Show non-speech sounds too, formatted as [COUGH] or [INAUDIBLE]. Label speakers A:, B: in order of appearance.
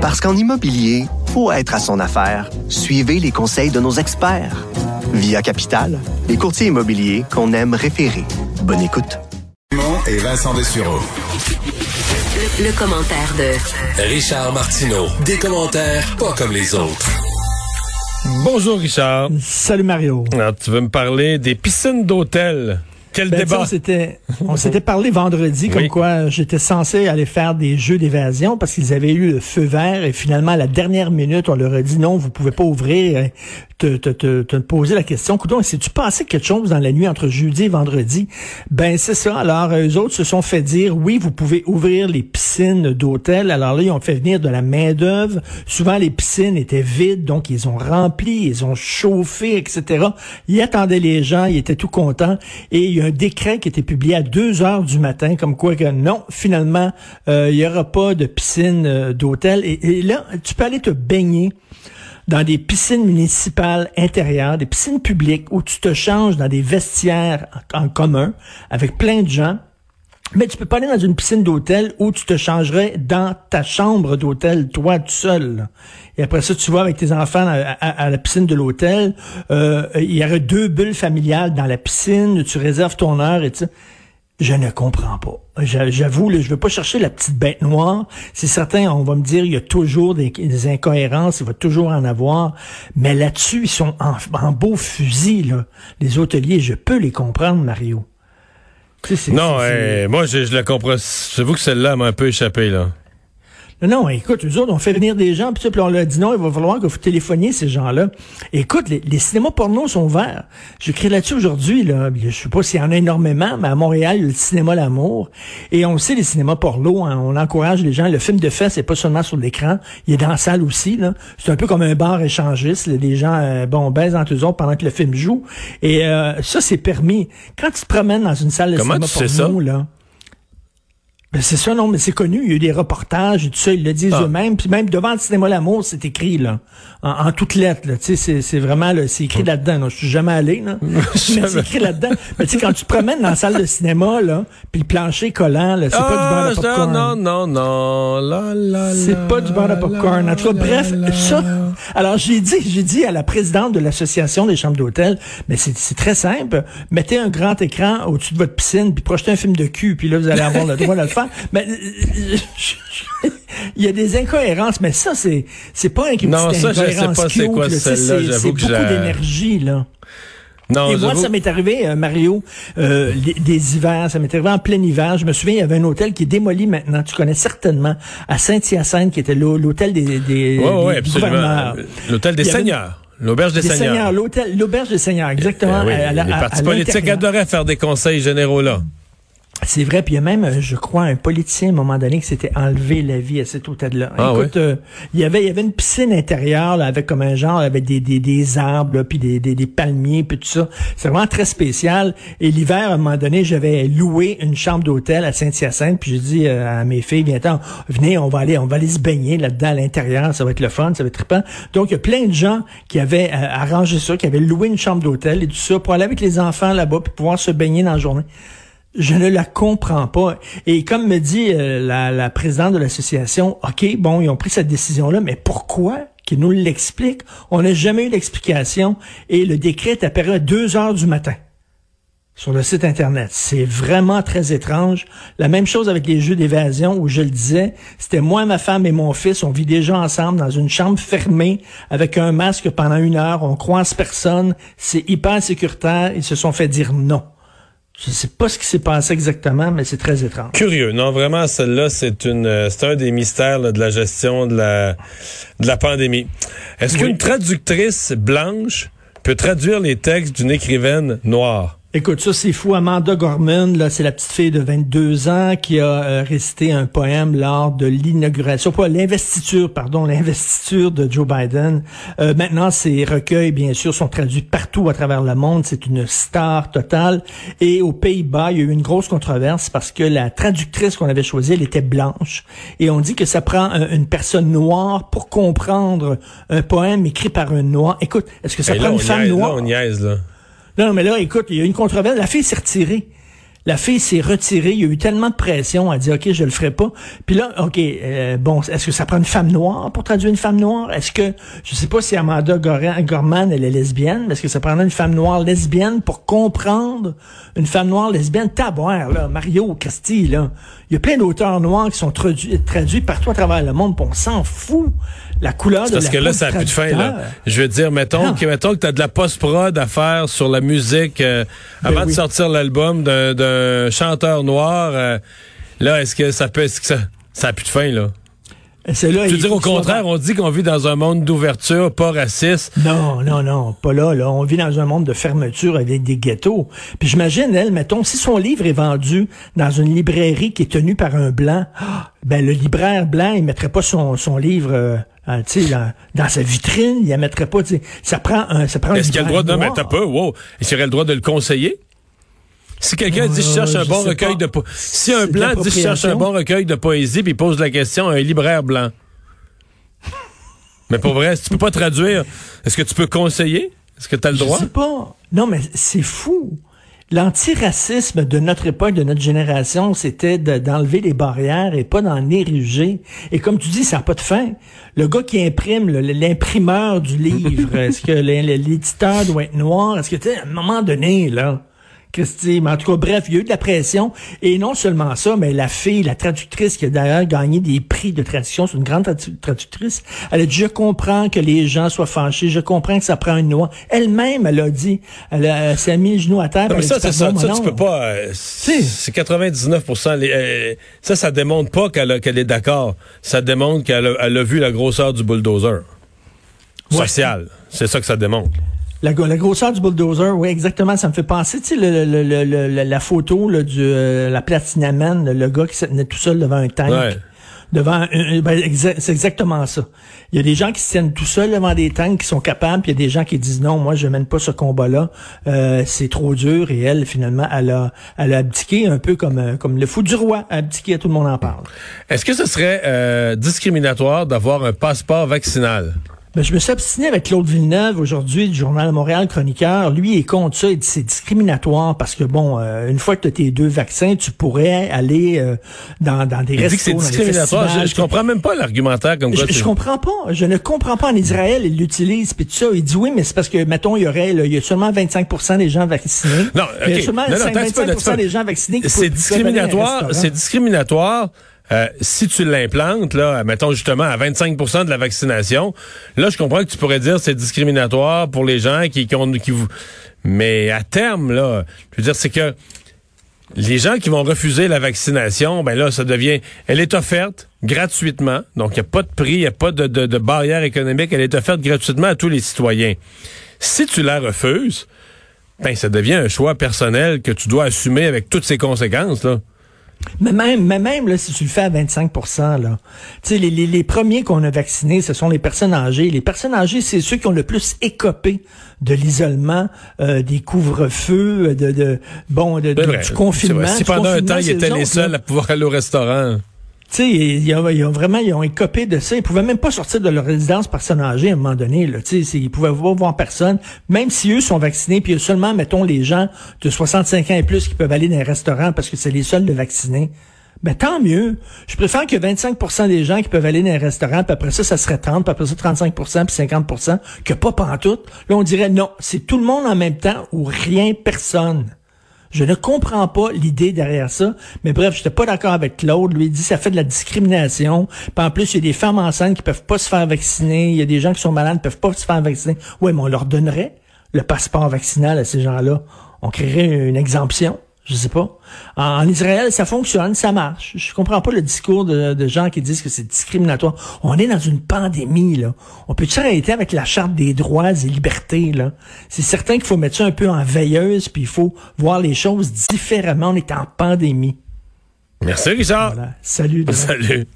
A: Parce qu'en immobilier, faut être à son affaire. Suivez les conseils de nos experts. Via Capital, les courtiers immobiliers qu'on aime référer. Bonne écoute.
B: Et Vincent Dessureau.
C: Le, le commentaire de
D: Richard Martineau. Des commentaires pas comme les autres.
E: Bonjour Richard.
F: Salut Mario.
E: Alors, tu veux me parler des piscines d'hôtel? Quel
F: Ben,
E: débat.
F: On [LAUGHS] s'était, parlé vendredi comme quoi j'étais censé aller faire des jeux d'évasion parce qu'ils avaient eu le feu vert et finalement à la dernière minute on leur a dit non vous pouvez pas ouvrir. Te, te, te, te poser la question. Coudon, si tu passé quelque chose dans la nuit entre jeudi et vendredi, ben c'est ça. Alors eux autres se sont fait dire oui vous pouvez ouvrir les piscines d'hôtel. Alors là ils ont fait venir de la main d'œuvre. Souvent les piscines étaient vides donc ils ont rempli, ils ont chauffé etc. Ils attendaient les gens, ils étaient tout contents et il y a un décret qui été publié à 2 heures du matin, comme quoi que non, finalement, euh, il y aura pas de piscine euh, d'hôtel. Et, là, tu peux aller te baigner dans des piscines municipales intérieures, des piscines publiques où tu te changes dans des vestiaires en commun avec plein de gens. Mais tu peux pas aller dans une piscine d'hôtel où tu te changerais dans ta chambre d'hôtel, toi tout seul. Et après ça, tu vas avec tes enfants à, la piscine de l'hôtel. Euh, il y aurait deux bulles familiales dans la piscine. Tu réserves ton heure et. Je ne comprends pas. J'a- J'avoue, je veux pas chercher la petite bête noire. C'est certain, on va me dire, il y a toujours des, des incohérences, il va toujours en avoir. Mais là-dessus, ils sont en, en beau fusil, là. Les hôteliers, je peux les comprendre, Mario. C'est-
E: Non,
F: c'est- c'est-
E: eh, moi, je, je la comprends. J'avoue que celle-là m'a un peu échappé, là.
F: Non, non, écoute, nous autres, on fait venir des gens, puis on leur dit non, il va falloir que vous téléphoniez ces gens-là. Écoute, les, les cinémas porno sont ouverts. J'écris là-dessus aujourd'hui, là. Je sais pas s'il y en a énormément, mais à Montréal, il y a le cinéma L'amour. Et on le sait, les cinémas porno, hein, on encourage les gens. Le film de fait, c'est pas seulement sur l'écran, il est dans la salle aussi, là. C'est un peu comme un bar échangiste. là. Les gens, euh, bon, baisent entre eux autres pendant que le film joue. Et euh, ça, c'est permis. Quand tu te promènes dans une salle de
E: Comment
F: cinéma porno,
E: ça?
F: là, ben c'est ça, non, mais c'est connu. Il y a eu des reportages et tout ça, ils le disent
E: Ah.
F: eux-mêmes. Puis même devant le cinéma L'amour, c'est écrit, là, en, en toutes lettres. Là. Tu sais, c'est, vraiment, là, c'est écrit là-dedans. là. Je suis jamais allé, là. [LAUGHS] mais c'est écrit là-dedans. Mais tu sais, quand tu te promènes dans la salle de cinéma, là, puis le plancher collant, là, c'est pas du beurre de
E: Ah,
F: popcorn.
E: non, non, non, la,
F: C'est pas du beurre de popcorn. En tout cas, bref,
E: la,
F: ça. Alors, j'ai dit, j'ai dit à la présidente de l'association des chambres d'hôtel, mais c'est, très simple. Mettez un grand écran au-dessus de votre piscine, puis projetez un film de cul, puis là, vous allez avoir le droit de le faire. [LAUGHS] Mais il y a des incohérences, mais ça, c'est, c'est pas une
E: Non, ça, je sais pas c'est quoi celle-là,
F: c'est- beaucoup d'énergie, là.
E: Non,
F: Et moi, ça m'est arrivé, euh, Mario, euh, des, des hivers, ça m'est arrivé en plein hiver. Je me souviens, il y avait un hôtel qui est démoli maintenant. Tu connais certainement, à Saint-Hyacinthe, qui était l'hô- l'hôtel des, des,
E: Ouais, ouais,
F: des
E: absolument.
F: gouverneurs.
E: L'hôtel des Seigneurs. L'auberge des,
F: Des
E: Seigneurs.
F: l'auberge des seigneurs, exactement.
E: Eh oui,
F: à la-
E: les
F: à-
E: partis
F: à
E: politiques adoraient faire des conseils généraux là.
F: C'est vrai, puis il y a même, euh, je crois, un politicien à un moment donné qui s'était enlevé la vie à cet hôtel-là.
E: Ah
F: Écoute, euh, il y avait, il y avait une piscine intérieure là, avec comme un genre, avec des, des, des arbres, là, puis des, des, des palmiers, puis tout ça. C'est vraiment très spécial. Et l'hiver, à un moment donné, j'avais loué une chambre d'hôtel à Saint-Hyacinthe, puis j'ai dit euh, à mes filles, viens venez, on va aller, on va aller se baigner là-dedans à l'intérieur, ça va être le fun, ça va être trippant. Donc il y a plein de gens qui avaient euh, arrangé ça, qui avaient loué une chambre d'hôtel et tout ça pour aller avec les enfants là-bas puis pouvoir se baigner dans la journée. Je ne la comprends pas. Et comme me dit euh, la, présidente de l'association, OK, bon, ils ont pris cette décision-là, mais pourquoi qu'ils nous l'expliquent? On n'a jamais eu d'explication et le décret est apparu à 2 heures du matin sur le site Internet. C'est vraiment très étrange. La même chose avec les jeux d'évasion où je le disais, c'était moi, ma femme et mon fils, on vit déjà ensemble dans une chambre fermée avec un masque pendant une heure, on croise personne, c'est hyper sécuritaire, ils se sont fait dire non. Je sais pas ce qui s'est passé exactement, mais c'est très étrange.
E: Curieux, non vraiment celle-là c'est une euh, c'est un des mystères là, de la gestion de la de la pandémie. Est-ce
F: Oui.
E: qu'une traductrice blanche peut traduire les textes d'une écrivaine noire?
F: Écoute, ça c'est fou. Amanda Gorman, là, c'est la petite fille de 22 ans qui a euh, récité un poème lors de l'inauguration, pas l'investiture, pardon, l'investiture de Joe Biden. Euh, maintenant, ces recueils, bien sûr, sont traduits partout à travers le monde. C'est une star totale. Et aux Pays-Bas, il y a eu une grosse controverse parce que la traductrice qu'on avait choisie, elle était blanche. Et on dit que ça prend un- une personne noire pour comprendre un poème écrit par un noir. Écoute, est-ce que ça
E: Et
F: prend
E: là,
F: une femme
E: niaise,
F: noire?
E: Là, on niaise là.
F: Non, mais là, écoute, il y a une controverse. La fille s'est retirée. La fille s'est retirée. Il y a eu tellement de pression. Elle dit, OK, je le ferai pas. Puis là, OK, euh, bon, est-ce que ça prend une femme noire pour traduire une femme noire? Est-ce que, je sais pas si Amanda Gorman, elle est lesbienne, mais est-ce que ça prendrait une femme noire lesbienne pour comprendre une femme noire lesbienne? Taboire, là, Mario Christie, là. Il y a plein d'auteurs noirs qui sont traduits, traduits partout à travers le monde, puis on s'en fout. La couleur de
E: parce que là, ça n'a plus de fin, là. Je veux dire, mettons, que, mettons que tu as de la post-prod à faire sur la musique euh, ben avant de sortir l'album d'un un chanteur noir, euh, là, est-ce que ça peut, est-ce que ça, ça a plus de fin, là? C'est là, je veux dire, au contraire, on dit qu'on vit dans un monde d'ouverture, pas raciste.
F: Non, non, non, pas là, là. On vit dans un monde de fermeture avec des ghettos. Puis j'imagine, elle, mettons, si son livre est vendu dans une librairie qui est tenue par un blanc, ben le libraire blanc, il mettrait pas son, son livre euh, dans, dans, sa vitrine, il ne mettrait pas, ça prend un, ça prend
E: Est-ce qu'il a le droit de, non, mais pas, wow. Est-ce qu'il aurait le droit de le conseiller? Si quelqu'un dit je cherche un bon recueil de poésie, si un blanc dit je cherche un bon recueil de poésie puis il pose la question à un libraire blanc. mais pour vrai, si tu peux pas traduire, est-ce que tu peux conseiller? Est-ce que tu as le droit?
F: Je sais pas. Non, mais c'est fou. L'antiracisme de notre époque, de notre génération, c'était d'enlever les barrières et pas d'en ériger. Et comme tu dis, ça n'a pas de fin. Le gars qui imprime, l'imprimeur du livre, est-ce que l'éditeur doit être noir? Est-ce que, tu à un moment donné, là, Christy. Mais en tout cas, bref, il y a eu de la pression. Et non seulement ça, mais la fille, la traductrice qui a d'ailleurs gagné des prix de traduction, c'est une grande traductrice, elle a dit, je comprends que les gens soient fâchés, je comprends que ça prend une loi. Elle-même, elle a dit, elle, s'est mis le genou à terre.
E: mais ça, c'est ça, ça tu peux pas... Euh, c'est 99% euh, Ça, ça démontre pas qu'elle est d'accord. Ça démontre qu'elle a, vu la grosseur du bulldozer. Social. C'est ça que ça démontre.
F: La, la, grosseur du bulldozer, oui, exactement. Ça me fait penser, tu sais, le, le, le, la photo là, du euh, la Platinaman, le gars qui se tenait tout seul devant un tank. Devant ben, c'est exactement ça. Il y a des gens qui se tiennent tout seuls devant des tanks qui sont capables, puis il y a des gens qui disent non, moi je mène pas ce combat-là, euh, c'est trop dur. Et elle, finalement, elle a, elle a abdiqué un peu comme euh, comme le fou du roi, a abdiqué, tout le monde en parle.
E: Est-ce que ce serait euh, discriminatoire d'avoir un passeport vaccinal?
F: Ben, je me suis obstiné avec Claude Villeneuve aujourd'hui du Journal Montréal Chroniqueur. Lui est contre ça. Il dit c'est discriminatoire parce que bon, euh, une fois que tu as tes deux vaccins, tu pourrais aller euh, dans, dans des il dit que c'est discriminatoire.
E: Je, je, comprends même pas l'argumentaire comme
F: quoi. Je, je, comprends pas. Je ne comprends pas. En Israël, ils l'utilisent puis tout ça. Il dit oui, mais c'est parce que mettons il y aurait il y a seulement 25% des gens vaccinés.
E: Non,
F: il y a seulement 25% des gens vaccinés.
E: C'est discriminatoire. C'est discriminatoire euh, si tu l'implantes, là, mettons justement à 25% de la vaccination, là, je comprends que tu pourrais dire c'est discriminatoire pour les gens qui, qui ont... Qui, mais à terme, là, je veux dire, c'est que les gens qui vont refuser la vaccination, ben là, ça devient... Elle est offerte gratuitement, donc il n'y a pas de prix, il n'y a pas de, de, de barrière économique, elle est offerte gratuitement à tous les citoyens. Si tu la refuses, ben ça devient un choix personnel que tu dois assumer avec toutes ses conséquences, là.
F: Mais même, mais même là, si tu le fais à 25 là, les, les, les premiers qu'on a vaccinés, ce sont les personnes âgées. Les personnes âgées, c'est ceux qui ont le plus écopé de l'isolement, euh, des couvre-feux, de, de bon, de, du confinement.
E: Si pendant un temps, ils étaient les seuls à pouvoir aller au restaurant.
F: Tu sais, ils, ont, vraiment, ils ont écopé de ça. Ils pouvaient même pas sortir de leur résidence personne âgée à un moment donné. Là, tu sais, ils pouvaient pas voir personne. Même si eux sont vaccinés, puis seulement, mettons, les gens de 65 ans et plus qui peuvent aller dans les restaurants parce que c'est les seuls de vacciner. Ben tant mieux. Je préfère que 25% des gens qui peuvent aller dans les restaurants, puis après ça, ça serait 30, puis après ça, 35% puis 50% que pas pantoute. Là, on dirait non, c'est tout le monde en même temps ou rien, personne. Je ne comprends pas l'idée derrière ça. Mais bref, j'étais pas d'accord avec Claude. Lui, il dit ça fait de la discrimination. Puis en plus, il y a des femmes enceintes qui peuvent pas se faire vacciner. Il y a des gens qui sont malades qui peuvent pas se faire vacciner. Oui, mais on leur donnerait le passeport vaccinal à ces gens-là. On créerait une exemption. Je sais pas. En, Israël, ça fonctionne, ça marche. Je comprends pas le discours de, gens qui disent que c'est discriminatoire. On est dans une pandémie, là. On peut-tu arrêter avec la charte des droits et libertés, là? C'est certain qu'il faut mettre ça un peu en veilleuse, puis il faut voir les choses différemment. On est en pandémie.
E: Merci, Richard.
F: Salut.
E: Salut.